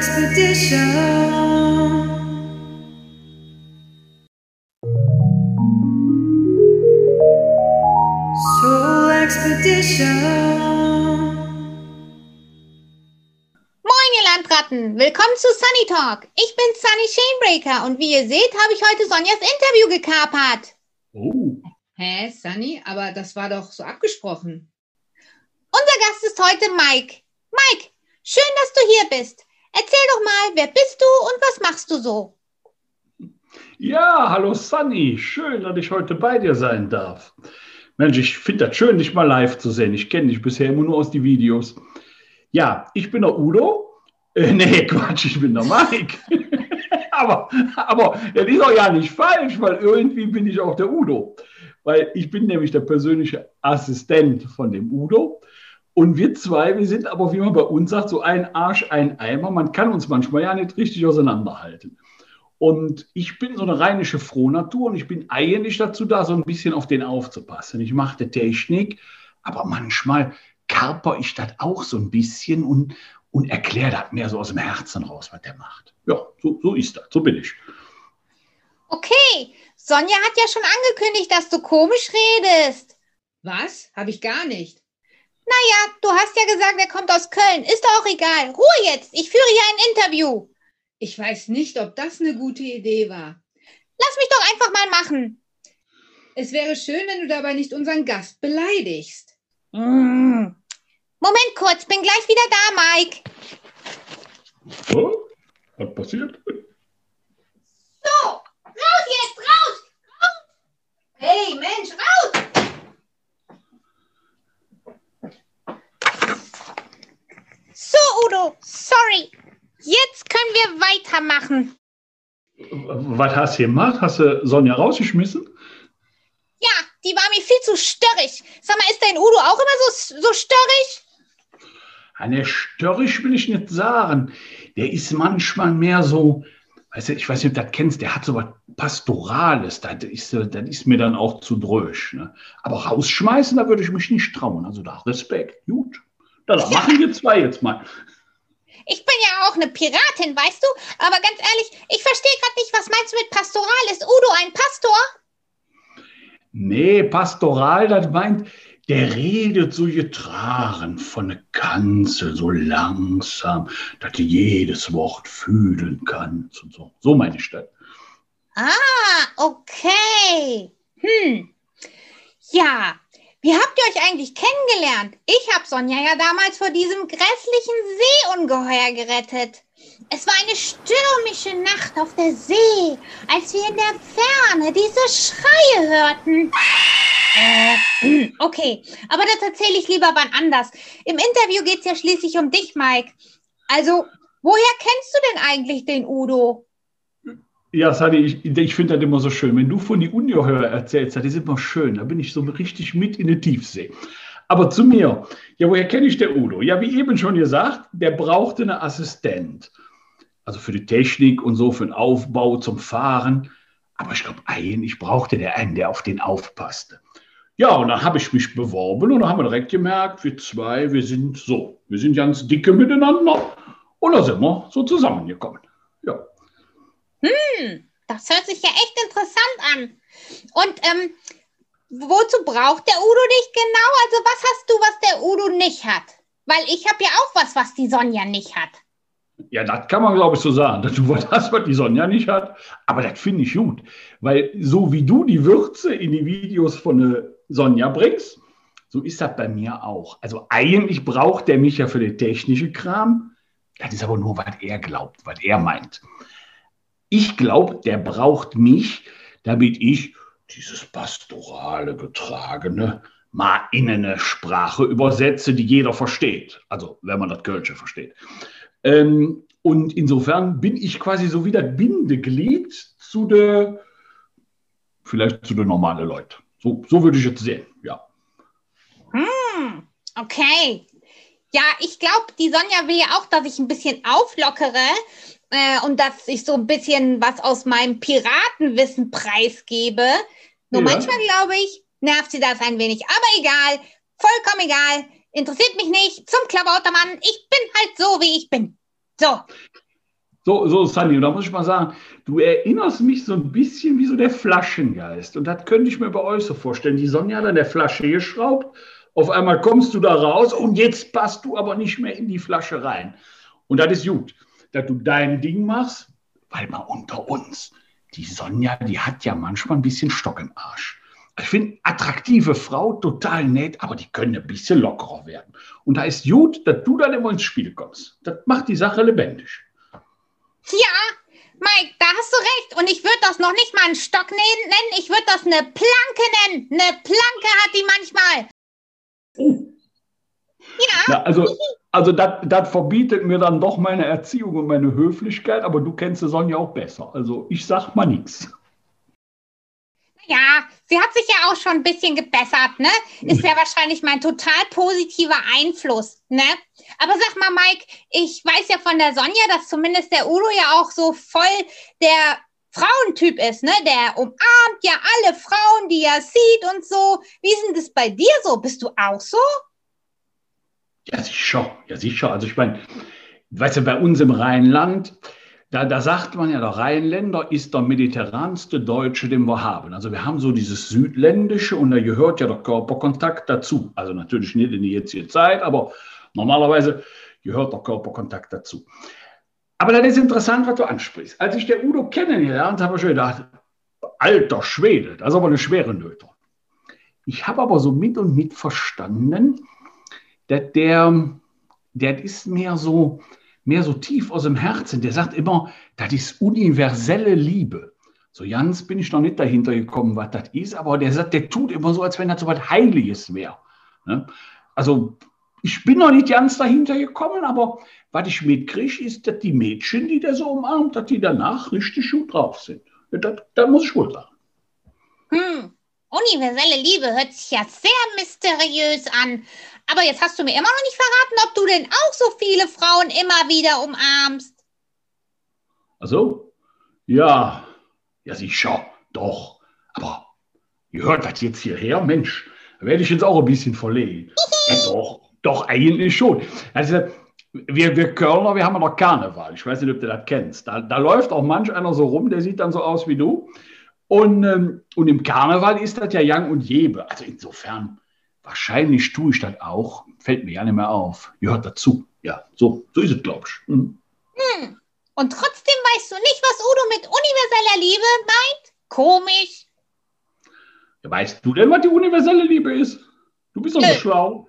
Expedition. Soul Expedition. Moin, ihr Landratten! Willkommen zu Sunny Talk. Ich bin Sunny Chainbreaker und wie ihr seht, habe ich heute Sonjas Interview gekapert. Oh, Hä, Sunny? Aber das war doch so abgesprochen. Unser Gast ist heute Mike. Mike, schön, dass du hier bist. Erzähl doch mal, wer bist du und was machst du so? ja, hallo Sunny. Schön, dass ich heute bei dir sein darf. Mensch, ich finde das schön, dich mal live zu sehen. Ich kenne dich bisher immer nur aus den Videos. Ja, ich bin der Udo. Äh, nee, Quatsch, ich bin der Mike. aber, aber das ist auch ja nicht falsch, weil irgendwie bin ich auch der Udo. Weil ich bin nämlich der persönliche Assistent von dem Udo. Und wir zwei, wir sind aber, wie man bei uns sagt, so ein Arsch, ein Eimer. Man kann uns manchmal ja nicht richtig auseinanderhalten. Und ich bin so eine rheinische Frohnatur und ich bin eigentlich dazu da, so ein bisschen auf den aufzupassen. Ich mache die Technik, aber manchmal karper ich das auch so ein bisschen und, und erkläre das mehr so aus dem Herzen raus, was der macht. Ja, so, so ist das, so bin ich. Okay, Sonja hat ja schon angekündigt, dass du komisch redest. Was? Habe ich gar nicht. Naja, du hast ja gesagt, er kommt aus Köln. Ist doch auch egal. Ruhe jetzt. Ich führe hier ein Interview. Ich weiß nicht, ob das eine gute Idee war. Lass mich doch einfach mal machen. Es wäre schön, wenn du dabei nicht unseren Gast beleidigst. Mm. Moment kurz, bin gleich wieder da, Mike. Oh, was passiert? So, raus jetzt, raus, raus. Hey, Mensch, raus. So, Udo, sorry. Jetzt können wir weitermachen. Was hast du gemacht? Hast du Sonja rausgeschmissen? Ja, die war mir viel zu störrig. Sag mal, ist dein Udo auch immer so, so störrig? Eine störrisch will ich nicht sagen. Der ist manchmal mehr so, weißt du, ich weiß nicht, ob du das kennst, der hat so was Pastorales. Das ist, das ist mir dann auch zu drösch. Ne? Aber rausschmeißen, da würde ich mich nicht trauen. Also da Respekt. Gut. Dann machen wir zwei jetzt mal. Ich bin ja auch eine Piratin, weißt du? Aber ganz ehrlich, ich verstehe gerade nicht, was meinst du mit Pastoral? Ist Udo ein Pastor? Nee, Pastoral, das meint, der redet so getragen von der Kanzel, so langsam, dass du jedes Wort fühlen kannst und so. So meine ich das. Ah, okay. Hm. Ja, wie habt ihr euch eigentlich kennengelernt? Ich habe Sonja ja damals vor diesem grässlichen Seeungeheuer gerettet. Es war eine stürmische Nacht auf der See, als wir in der Ferne diese Schreie hörten. Äh, okay, aber das erzähle ich lieber wann anders. Im Interview geht es ja schließlich um dich, Mike. Also, woher kennst du denn eigentlich den Udo? Ja, Sadi, ich, ich finde das immer so schön. Wenn du von die Ungeheuer erzählst, das ist immer schön. Da bin ich so richtig mit in der Tiefsee. Aber zu mir. Ja, woher kenne ich der Udo? Ja, wie eben schon gesagt, der brauchte einen Assistent. Also für die Technik und so, für den Aufbau, zum Fahren. Aber ich glaube, eigentlich brauchte der einen, der auf den aufpasste. Ja, und dann habe ich mich beworben und dann haben wir direkt gemerkt, wir zwei, wir sind so, wir sind ganz dicke miteinander. Und da sind wir so zusammengekommen. Hm, das hört sich ja echt interessant an. Und ähm, wozu braucht der Udo dich genau? Also was hast du, was der Udo nicht hat? Weil ich habe ja auch was, was die Sonja nicht hat. Ja, das kann man, glaube ich, so sagen, dass du was hast, was die Sonja nicht hat. Aber das finde ich gut. Weil so wie du die Würze in die Videos von der Sonja bringst, so ist das bei mir auch. Also eigentlich braucht der mich ja für den technischen Kram. Das ist aber nur, was er glaubt, was er meint. Ich glaube, der braucht mich, damit ich dieses pastorale, getragene mal in eine Sprache übersetze, die jeder versteht. Also, wenn man das Kölsche versteht. Ähm, und insofern bin ich quasi so wie das Bindeglied zu der, vielleicht zu den normalen Leuten. So, so würde ich jetzt sehen, ja. Hm, okay. Ja, ich glaube, die Sonja will ja auch, dass ich ein bisschen auflockere äh, und dass ich so ein bisschen was aus meinem Piratenwissen preisgebe. Nur Ja. manchmal, glaube ich, nervt sie das ein wenig. Aber egal, vollkommen egal. Interessiert mich nicht. Zum Klabautermann. Ich bin halt so, wie ich bin. So, So, so, Sunny, und da muss ich mal sagen, du erinnerst mich so ein bisschen wie so der Flaschengeist. Und das könnte ich mir bei euch so vorstellen. Die Sonja hat an der Flasche geschraubt, auf einmal kommst du da raus und jetzt passt du aber nicht mehr in die Flasche rein. Und das ist gut, dass du dein Ding machst, weil mal unter uns, die Sonja, die hat ja manchmal ein bisschen Stock im Arsch. Ich finde attraktive Frau total nett, aber die können ein bisschen lockerer werden. Und da ist gut, dass du dann immer ins Spiel kommst. Das macht die Sache lebendig. Ja, Mike, da hast du recht. Und ich würde das noch nicht mal einen Stock nennen, ich würde das eine Planke nennen. Eine Planke hat die manchmal. Ja. Na, also, also das verbietet mir dann doch meine Erziehung und meine Höflichkeit, aber du kennst die Sonja auch besser. Also ich sag mal nichts. Ja, sie hat sich ja auch schon ein bisschen gebessert, ne? Ist ja wahrscheinlich mein total positiver Einfluss, ne? Aber sag mal, Mike, ich weiß ja von der Sonja, dass zumindest der Udo ja auch so voll der Frauentyp ist, ne? Der umarmt ja alle Frauen, die er sieht und so. Wie ist denn das bei dir so? Bist du auch so? Ja, sicher, ja, sicher. Also ich meine, weißt du, bei uns im Rheinland, da, da sagt man ja, der Rheinländer ist der mediterranste Deutsche, den wir haben. Also wir haben so dieses Südländische und da gehört ja der Körperkontakt dazu. Also natürlich nicht in die jetzige Zeit, aber normalerweise gehört der Körperkontakt dazu. Aber das ist interessant, was du ansprichst. Als ich der Udo kennengelernt habe, habe ich gedacht, alter Schwede, das ist aber eine schwere Nöte. Ich habe aber so mit und mit verstanden, dass der, der ist mehr so, mehr so tief aus dem Herzen. Der sagt immer, das ist universelle Liebe. So ganz bin ich noch nicht dahinter gekommen, was das ist, aber der sagt, der tut immer so, als wenn das so was Heiliges wäre. Ne? Also ich bin noch nicht ganz dahinter gekommen, aber was ich mitkriege, ist, dass die Mädchen, die der so umarmt, dass die danach richtig gut drauf sind. Das muss ich wohl sagen. Hm. Universelle Liebe hört sich ja sehr mysteriös an. Aber jetzt hast du mir immer noch nicht verraten, ob du denn auch so viele Frauen immer wieder umarmst. Also, ja, ja sicher, doch. Aber ihr hört das jetzt hierher, Mensch, da werde ich jetzt auch ein bisschen verlegen. ja, doch, doch, eigentlich schon. Also, wir, wir Kölner, wir haben ja noch Karneval. Ich weiß nicht, ob du das kennst. Da, da läuft auch manch einer so rum, der sieht dann so aus wie du. Und, ähm, und im Karneval ist das ja Yang und Jebe. Also insofern Wahrscheinlich tue ich das auch. Fällt mir ja nicht mehr auf. Gehört dazu. Ja, so, so ist es, glaube ich. Mhm. Hm. Und trotzdem weißt du nicht, was Udo mit universeller Liebe meint? Komisch. Ja, weißt du denn, was die universelle Liebe ist? Du bist doch so schlau.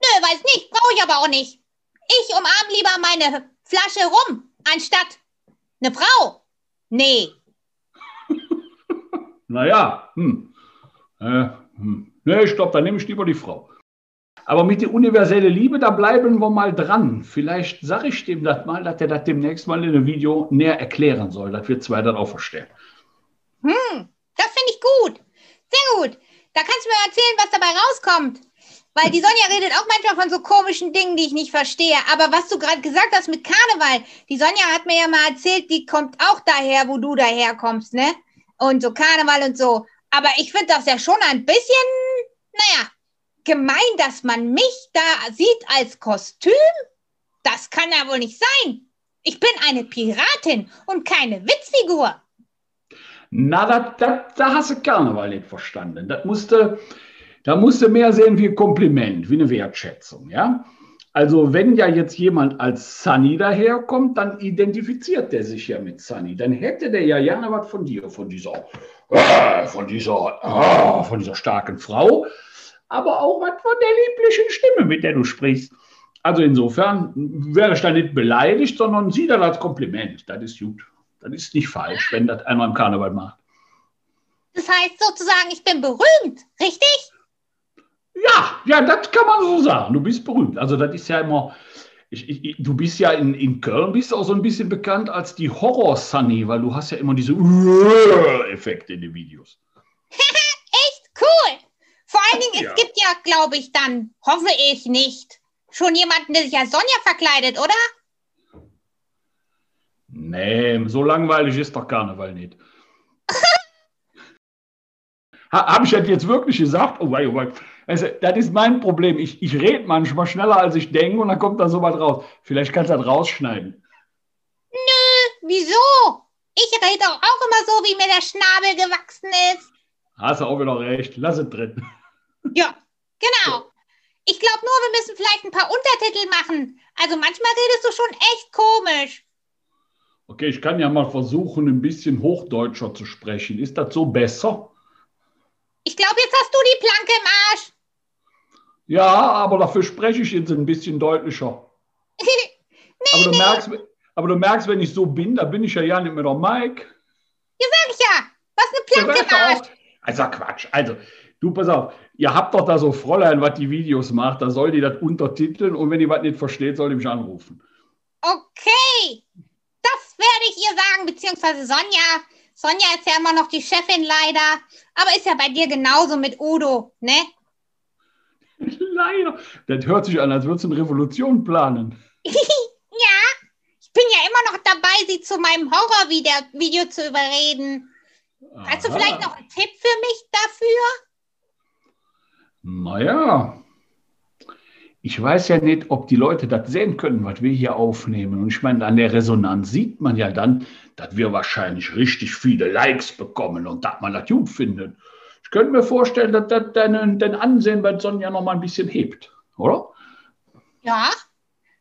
Nö, weiß nicht. Brauche ich aber auch nicht. Ich umarme lieber meine Flasche rum, anstatt eine Frau. Nee. naja, hm. Äh, hm. Nee, ich glaube, da nehme ich lieber die Frau. Aber mit der universellen Liebe, da bleiben wir mal dran. Vielleicht sage ich dem das mal, dass er das demnächst mal in einem Video näher erklären soll, dass wir zwei dann auch verstehen. Hm, das finde ich gut. Sehr gut. Da kannst du mir erzählen, was dabei rauskommt. Weil die Sonja redet auch manchmal von so komischen Dingen, die ich nicht verstehe. Aber was du gerade gesagt hast mit Karneval, die Sonja hat mir ja mal erzählt, die kommt auch daher, wo du daherkommst, ne? Und so Karneval und so. Aber ich finde das ja schon ein bisschen, naja, gemein, dass man mich da sieht als Kostüm. Das kann ja wohl nicht sein. Ich bin eine Piratin und keine Witzfigur. Na, da, da, da hast du Karneval nicht verstanden. Das musste, da musste mehr sehen wie ein Kompliment, wie eine Wertschätzung, ja? Also wenn ja jetzt jemand als Sunny daherkommt, dann identifiziert der sich ja mit Sunny. Dann hätte der ja gerne was von dir, von dieser äh, von dieser, äh, von dieser starken Frau, aber auch was von der lieblichen Stimme, mit der du sprichst. Also insofern wäre ich da nicht beleidigt, sondern sieh das als Kompliment. Das ist gut. Das ist nicht falsch, wenn das einer im Karneval macht. Das heißt sozusagen, ich bin berühmt, richtig? Ja, ja, das kann man so sagen. Du bist berühmt. Also das ist ja immer, ich, ich, du bist ja in, in Köln, bist auch so ein bisschen bekannt als die Horror-Sunny, weil du hast ja immer diese Effekte in den Videos. Echt cool. Vor allen Dingen, ja. es gibt ja, glaube ich, dann, hoffe ich nicht, schon jemanden, der sich als Sonja verkleidet, oder? Nee, so langweilig ist doch Karneval nicht. Habe ich das jetzt wirklich gesagt? Oh wei, oh wei. Also, das ist mein Problem. Ich, ich rede manchmal schneller, als ich denke und dann kommt da so was raus. Vielleicht kannst du das rausschneiden. Nö, Wieso? Ich rede doch auch immer so, wie mir der Schnabel gewachsen ist. Hast du auch wieder recht. Lass es drin. Ja, genau. Ich glaube nur, wir müssen vielleicht ein paar Untertitel machen. Also manchmal redest du schon echt komisch. Okay, ich kann ja mal versuchen, ein bisschen Hochdeutscher zu sprechen. Ist das so besser? Ich glaube, jetzt hast du die Planke im Arsch. Ja, aber dafür spreche ich jetzt ein bisschen deutlicher. aber, du merkst, aber du merkst, wenn ich so bin, da bin ich ja ja nicht mehr der Mike. Ja, sag ich ja. Was eine Planke Ja. Also Quatsch. Also, du pass auf, ihr habt doch da so Fräulein, was die Videos macht, da soll die das untertiteln und wenn die was nicht versteht, soll die mich anrufen. Okay, das werde ich ihr sagen, beziehungsweise Sonja. Sonja ist ja immer noch die Chefin leider, aber ist ja bei dir genauso mit Udo, ne? Leider. Das hört sich an, als würdest du eine Revolution planen. ja, ich bin ja immer noch dabei, sie zu meinem Horrorvideo zu überreden. Hast du Aha. vielleicht noch einen Tipp für mich dafür? Naja, ich weiß ja nicht, ob die Leute das sehen können, was wir hier aufnehmen. Und ich meine, an der Resonanz sieht man ja dann, dass wir wahrscheinlich richtig viele Likes bekommen und dass man das gut findet. Könnte mir vorstellen, dass das dein, dein Ansehen bei Sonja noch mal ein bisschen hebt, oder? Ja.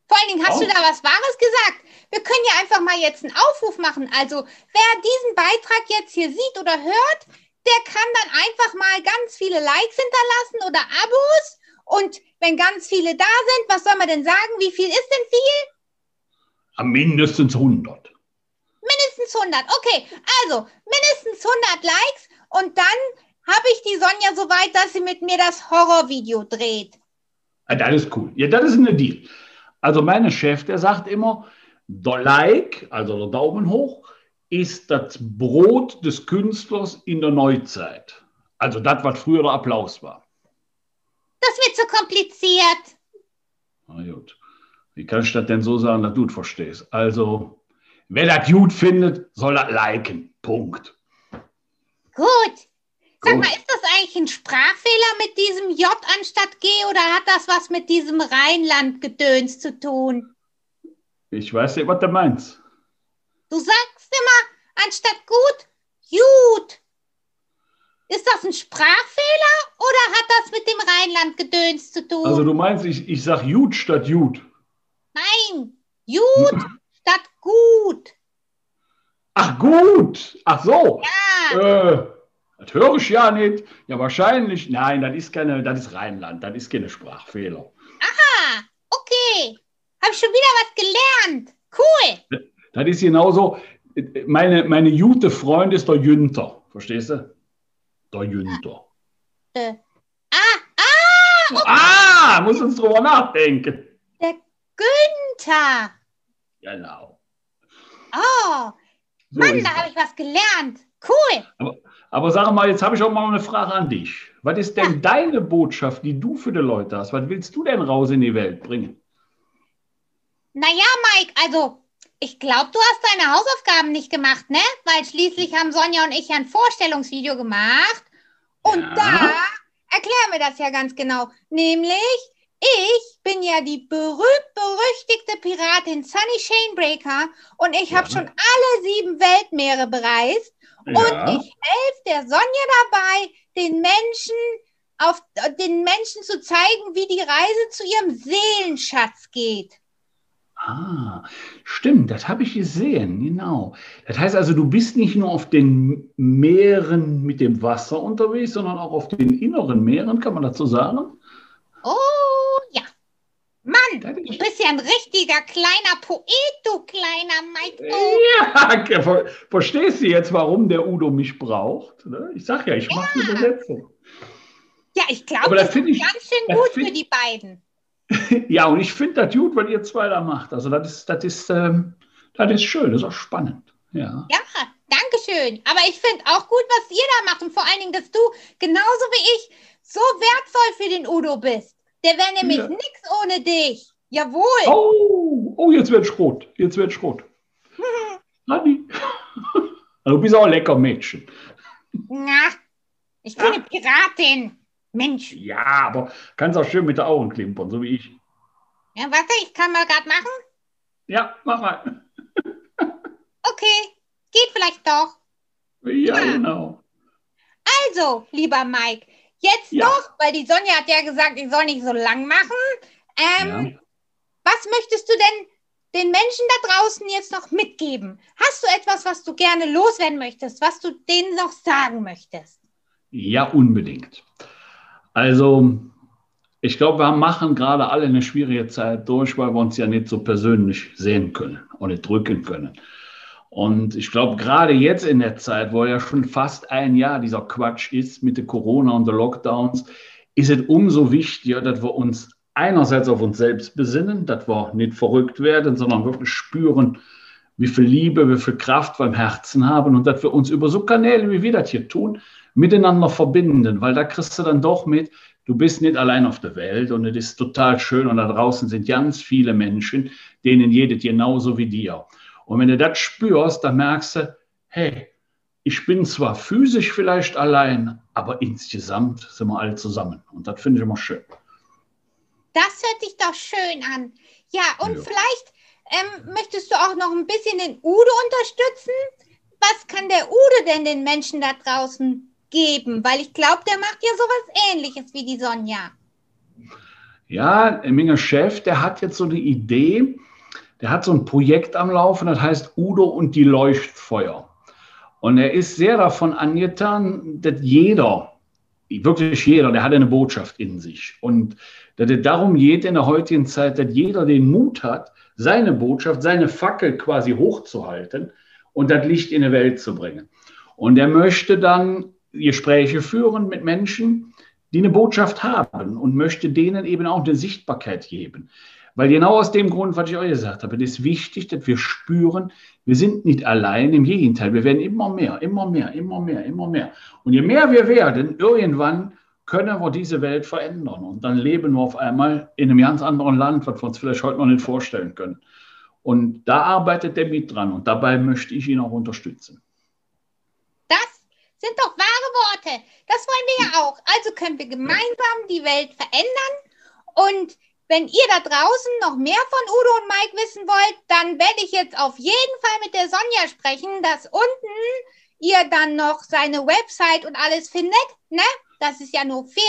Vor allen Dingen hast Ja. du da was Wahres gesagt. Wir können ja einfach mal jetzt einen Aufruf machen. Also, wer diesen Beitrag jetzt hier sieht oder hört, der kann dann einfach mal ganz viele Likes hinterlassen oder Abos. Und wenn ganz viele da sind, was soll man denn sagen? Wie viel ist denn viel? Am mindestens 100. Mindestens 100. Okay, also mindestens 100 Likes und dann habe ich die Sonja so weit, dass sie mit mir das Horrorvideo dreht. Ah, Das ist cool. Ja, das ist eine Deal. Also mein Chef, der sagt immer, der Like, also der Daumen hoch, ist das Brot des Künstlers in der Neuzeit. Also das, was früher der Applaus war. Das wird zu kompliziert. Na gut. Wie kann ich das denn so sagen, dass du es verstehst? Also, wer das gut findet, soll das liken. Punkt. Gut. Sag mal, ist das eigentlich ein Sprachfehler mit diesem J anstatt G oder hat das was mit diesem Rheinland-Gedöns zu tun? Ich weiß nicht, was du meinst. Du sagst immer anstatt gut, gut. Ist das ein Sprachfehler oder hat das mit dem Rheinland-Gedöns zu tun? Also du meinst, ich, ich sag gut statt gut. Nein, gut statt gut. Ach gut. Ach so. Ja, Äh, das höre ich ja nicht. Ja, wahrscheinlich. Nein, das ist keine, das ist Rheinland, das ist keine Sprachfehler. ah, okay. Hab ich schon wieder was gelernt. Cool. Das ist genauso. Meine, meine gute Freund ist der Jünter. Verstehst du? Der Jünter. Äh, ah, ah, Ah, muss uns drüber nachdenken. der Günther. Genau. Oh, So Mann, da habe ich was gelernt. Cool. aber, aber sag mal, jetzt habe ich auch mal eine Frage an dich. Was ist denn deine Botschaft, die du für die Leute hast? Was willst du denn raus in die Welt bringen? Naja, Mike, also ich glaube, du hast deine Hausaufgaben nicht gemacht, ne? Weil schließlich haben Sonja und ich ja ein Vorstellungsvideo gemacht. Und Ja. da erklären wir das ja ganz genau. Nämlich, ich bin ja die berühmt-berüchtigte Piratin Sunny Chainbreaker und ich habe Ja. schon alle sieben Weltmeere bereist. Und ich helfe der Sonja dabei, den Menschen auf den Menschen zu zeigen, wie die Reise zu ihrem Seelenschatz geht. Ah, stimmt, das habe ich gesehen, genau. Das heißt also, du bist nicht nur auf den Meeren mit dem Wasser unterwegs, sondern auch auf den inneren Meeren, kann man dazu sagen? Oh ja. Mann, du ist- bist ja ein richtiger kleiner Poet, du kleiner Mike. Ja, ver verstehst du jetzt, warum der Udo mich braucht? ne? Ich sag ja, ich mache eine Übersetzung. Ja, ich glaube, das ist ich- ganz schön gut für die beiden. Ja, und ich finde das gut, was ihr zwei da macht. Also das ist, das ist, ähm, das ist schön, das ist auch spannend. Ja. Ja, danke schön. Aber ich finde auch gut, was ihr da macht. Und vor allen Dingen, dass du genauso wie ich so wertvoll für den Udo bist. Der wäre nämlich Ja. nix ohne dich. Jawohl. Oh, oh, jetzt wird rot. Jetzt wird rot. Hanni. Du bist auch ein lecker Mädchen. Na, ich bin eine Piratin. Mensch. Ja, aber kannst auch schön mit den Augen klimpern, so wie ich. Ja, warte, ich kann mal gerade machen. Ja, mach mal. Okay. okay, geht vielleicht doch. Ja, Ja. genau. Also, lieber Mike, jetzt Ja. noch, weil die Sonja hat ja gesagt, ich soll nicht so lang machen. Ähm, Ja. Was möchtest du denn den Menschen da draußen jetzt noch mitgeben? Hast du etwas, was du gerne loswerden möchtest, was du denen noch sagen möchtest? Ja, unbedingt. Also, ich glaube, wir machen gerade alle eine schwierige Zeit durch, weil wir uns ja nicht so persönlich sehen können und nicht drücken können. Und ich glaube, gerade jetzt in der Zeit, wo ja schon fast ein Jahr dieser Quatsch ist mit der Corona und den Lockdowns, ist es umso wichtiger, dass wir uns einerseits auf uns selbst besinnen, dass wir nicht verrückt werden, sondern wirklich spüren, wie viel Liebe, wie viel Kraft wir im Herzen haben und dass wir uns über so Kanäle, wie wir das hier tun, miteinander verbinden, weil da kriegst du dann doch mit, du bist nicht allein auf der Welt und es ist total schön und da draußen sind ganz viele Menschen, denen jedes genauso wie dir. Und wenn du das spürst, dann merkst du, hey, ich bin zwar physisch vielleicht allein, aber insgesamt sind wir alle zusammen. Und das finde ich immer schön. Das hört sich doch schön an. Ja, und Ja. vielleicht ähm, möchtest du auch noch ein bisschen den Udo unterstützen? Was kann der Udo denn den Menschen da draußen geben? Weil ich glaube, der macht ja sowas ähnliches wie die Sonja. Ja, Minger Chef, der hat jetzt so eine Idee, der hat so ein Projekt am Laufen, das heißt Udo und die Leuchtfeuer. Und er ist sehr davon angetan, dass jeder, wirklich jeder, der hat eine Botschaft in sich. Und dass es darum geht in der heutigen Zeit, dass jeder den Mut hat, seine Botschaft, seine Fackel quasi hochzuhalten und das Licht in die Welt zu bringen. Und er möchte dann Gespräche führen mit Menschen, die eine Botschaft haben und möchte denen eben auch eine Sichtbarkeit geben. Weil genau aus dem Grund, was ich euch gesagt habe, ist wichtig, dass wir spüren, wir sind nicht allein, im Gegenteil, wir werden immer mehr, immer mehr, immer mehr, immer mehr. Und je mehr wir werden, irgendwann können wir diese Welt verändern. Und dann leben wir auf einmal in einem ganz anderen Land, was wir uns vielleicht heute noch nicht vorstellen können. Und da arbeitet er mit dran und dabei möchte ich ihn auch unterstützen. Das sind doch wahre Worte. Das wollen wir ja auch. Also können wir gemeinsam die Welt verändern. Und wenn ihr da draußen noch mehr von Udo und Mike wissen wollt, dann werde ich jetzt auf jeden Fall mit der Sonja sprechen, dass unten ihr dann noch seine Website und alles findet. Ne? Das ist ja nur fair.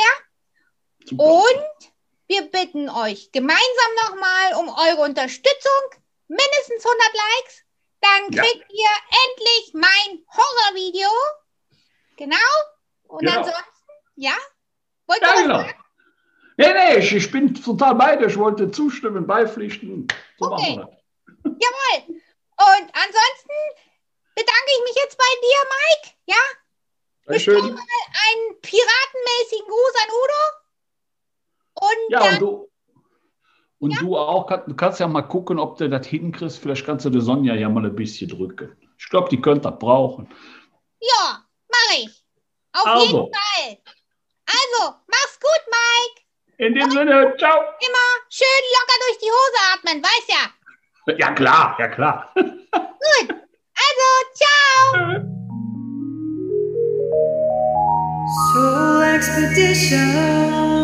Super. Und wir bitten euch gemeinsam nochmal um eure Unterstützung. Mindestens 100 Likes. Dann Ja. kriegt ihr endlich mein Horrorvideo. Genau. Und Genau. ansonsten, ja? Wollt ihr Ja, was genau. sagen? Nee, nee, ich, ich bin total bei dir. Ich wollte zustimmen, beipflichten. So Okay. machen wir. Jawohl. Und ansonsten bedanke ich mich jetzt bei dir, Mike. Ja? Bestell mal einen piratenmäßigen Gruß an Udo. Und Ja, dann, und du, und du auch, du kannst ja mal gucken, ob du das hinkriegst. Vielleicht kannst du die Sonja ja mal ein bisschen drücken. Ich glaube, die könnte das brauchen. ja, mache ich. Auf Also. jeden Fall. Also, mach's gut, Mike. In dem Sinne, ciao. Immer schön locker durch die Hose atmen, weiß ja. Ja, klar, ja, klar. Gut. Also, ciao. Soul Expedition.